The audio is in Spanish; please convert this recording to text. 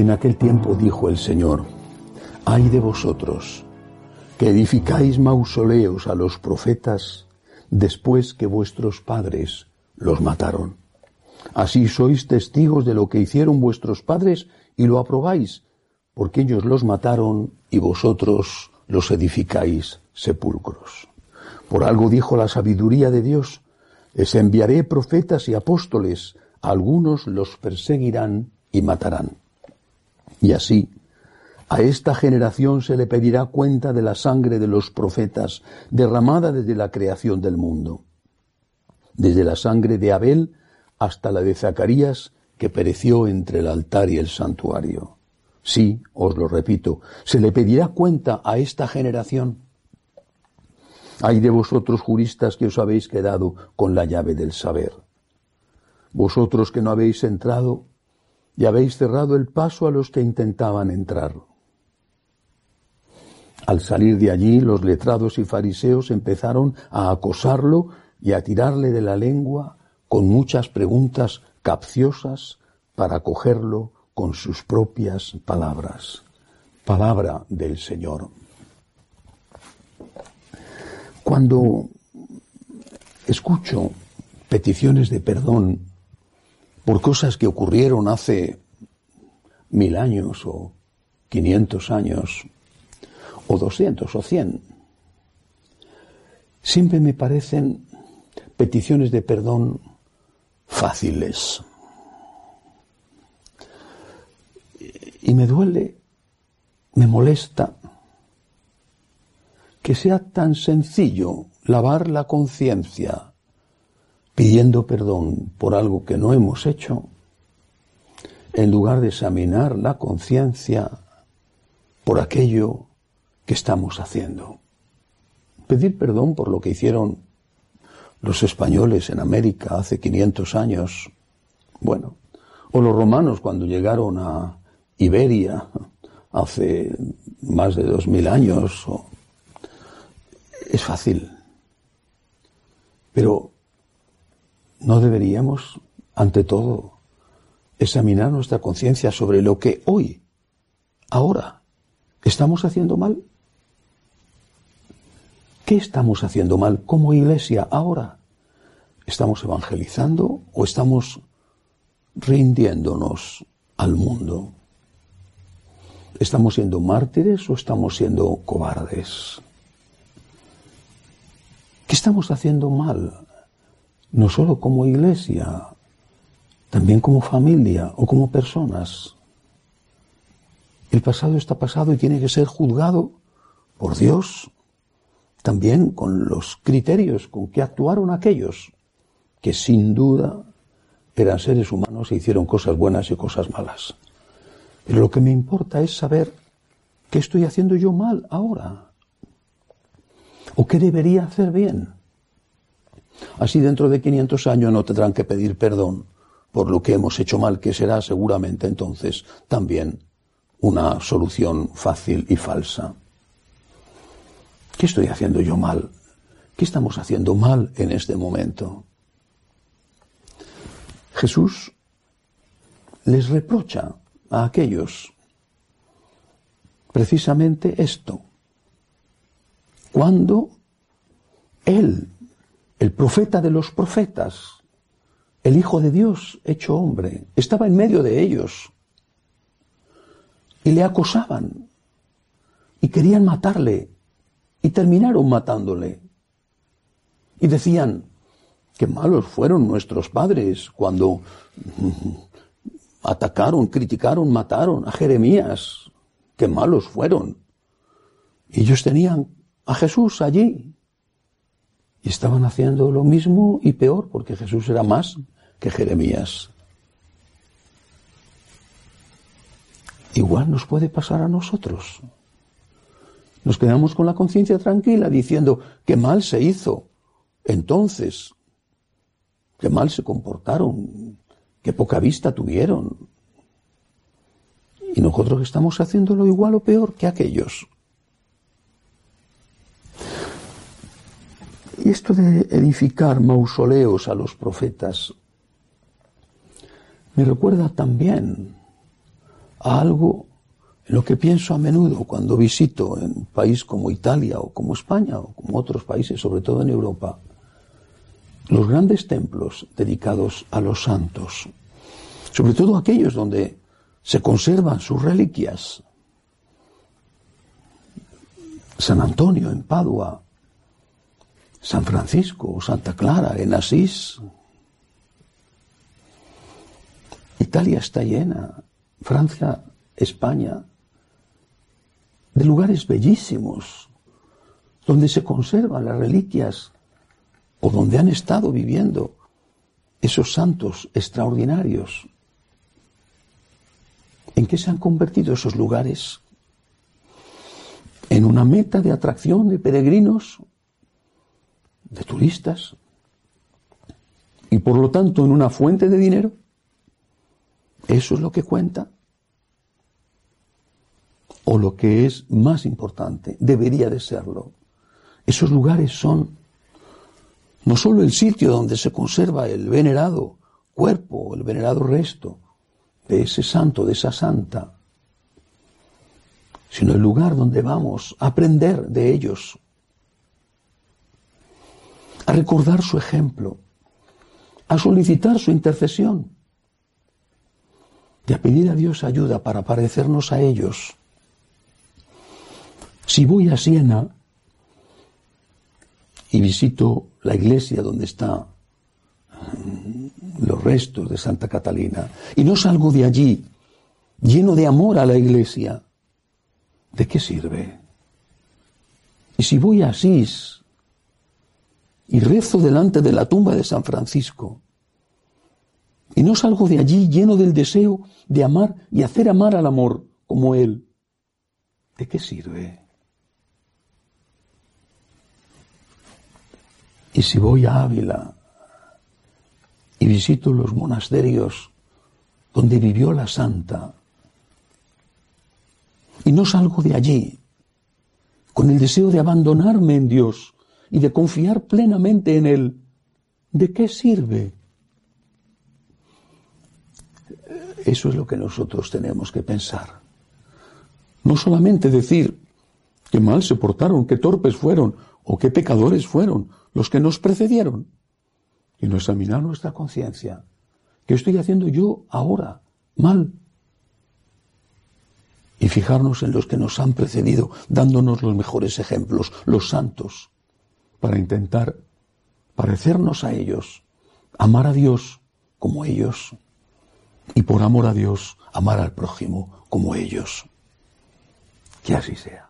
En aquel tiempo dijo el Señor, ay de vosotros, que edificáis mausoleos a los profetas después que vuestros padres los mataron. Así sois testigos de lo que hicieron vuestros padres y lo aprobáis, porque ellos los mataron y vosotros los edificáis sepulcros. Por algo dijo la sabiduría de Dios, les enviaré profetas y apóstoles, algunos los perseguirán y matarán. Y así, a esta generación se le pedirá cuenta de la sangre de los profetas derramada desde la creación del mundo, desde la sangre de Abel hasta la de Zacarías que pereció entre el altar y el santuario. Sí, os lo repito, se le pedirá cuenta a esta generación. Hay de vosotros juristas que os habéis quedado con la llave del saber. Vosotros que no habéis entrado y habéis cerrado el paso a los que intentaban entrar. Al salir de allí, los letrados y fariseos empezaron a acosarlo y a tirarle de la lengua con muchas preguntas capciosas para cogerlo con sus propias palabras. Palabra del Señor. Cuando escucho peticiones de perdón por cosas que ocurrieron hace mil años o quinientos años o doscientos o cien, siempre me parecen peticiones de perdón fáciles. Y me duele, me molesta que sea tan sencillo lavar la conciencia pidiendo perdón por algo que no hemos hecho, en lugar de examinar la conciencia por aquello que estamos haciendo. Pedir perdón por lo que hicieron los españoles en América hace 500 años, bueno, o los romanos cuando llegaron a Iberia hace más de 2000 años, es fácil. Pero no deberíamos, ante todo, examinar nuestra conciencia sobre lo que hoy, ahora, estamos haciendo mal. ¿Qué estamos haciendo mal como iglesia ahora? ¿Estamos evangelizando o estamos rindiéndonos al mundo? ¿Estamos siendo mártires o estamos siendo cobardes? ¿Qué estamos haciendo mal? No solo como iglesia, también como familia o como personas. El pasado está pasado y tiene que ser juzgado por Dios también con los criterios con que actuaron aquellos que sin duda eran seres humanos e hicieron cosas buenas y cosas malas. Pero lo que me importa es saber qué estoy haciendo yo mal ahora o qué debería hacer bien. Así dentro de 500 años no tendrán que pedir perdón por lo que hemos hecho mal, que será seguramente entonces también una solución fácil y falsa. ¿Qué estoy haciendo yo mal? ¿Qué estamos haciendo mal en este momento? Jesús les reprocha a aquellos precisamente esto. Cuando Él, el profeta de los profetas, el Hijo de Dios hecho hombre, estaba en medio de ellos y le acosaban y querían matarle y terminaron matándole. Y decían, qué malos fueron nuestros padres cuando atacaron, criticaron, mataron a Jeremías. Qué malos fueron. Ellos tenían a Jesús allí. Y estaban haciendo lo mismo y peor, porque Jesús era más que Jeremías. Igual nos puede pasar a nosotros. Nos quedamos con la conciencia tranquila diciendo que mal se hizo. Entonces, que mal se comportaron, que poca vista tuvieron. Y nosotros estamos haciéndolo igual o peor que aquellos. Y esto de edificar mausoleos a los profetas me recuerda también a algo en lo que pienso a menudo cuando visito en un país como Italia o como España o como otros países, sobre todo en Europa, los grandes templos dedicados a los santos, sobre todo aquellos donde se conservan sus reliquias. San Antonio en Padua, San Francisco o Santa Clara en Asís. Italia está llena, Francia, España, de lugares bellísimos, donde se conservan las reliquias o donde han estado viviendo esos santos extraordinarios. ¿En qué se han convertido esos lugares? En una meta de atracción de peregrinos, y por lo tanto en una fuente de dinero. ¿Eso es lo que cuenta? O lo que es más importante, debería de serlo. Esos lugares son no solo el sitio donde se conserva el venerado cuerpo, el venerado resto de ese santo, de esa santa, sino el lugar donde vamos a aprender de ellos, a recordar su ejemplo, a solicitar su intercesión y a pedir a Dios ayuda para parecernos a ellos. Si voy a Siena, y visito la iglesia donde están mm, los restos de Santa Catalina y no salgo de allí lleno de amor a la iglesia, ¿de qué sirve? Y si voy a Asís y rezo delante de la tumba de San Francisco y no salgo de allí lleno del deseo de amar y hacer amar al amor como él, ¿de qué sirve? Y si voy a Ávila y visito los monasterios donde vivió la santa, y no salgo de allí con el deseo de abandonarme en Dios y de confiar plenamente en Él, ¿de qué sirve? Eso es lo que nosotros tenemos que pensar. No solamente decir que mal se portaron, que torpes fueron o qué pecadores fueron los que nos precedieron, y no examinar nuestra conciencia. ¿Qué estoy haciendo yo ahora mal? Y fijarnos en los que nos han precedido, dándonos los mejores ejemplos, los santos, para intentar parecernos a ellos, amar a Dios como ellos, y por amor a Dios, amar al prójimo como ellos. Que así sea.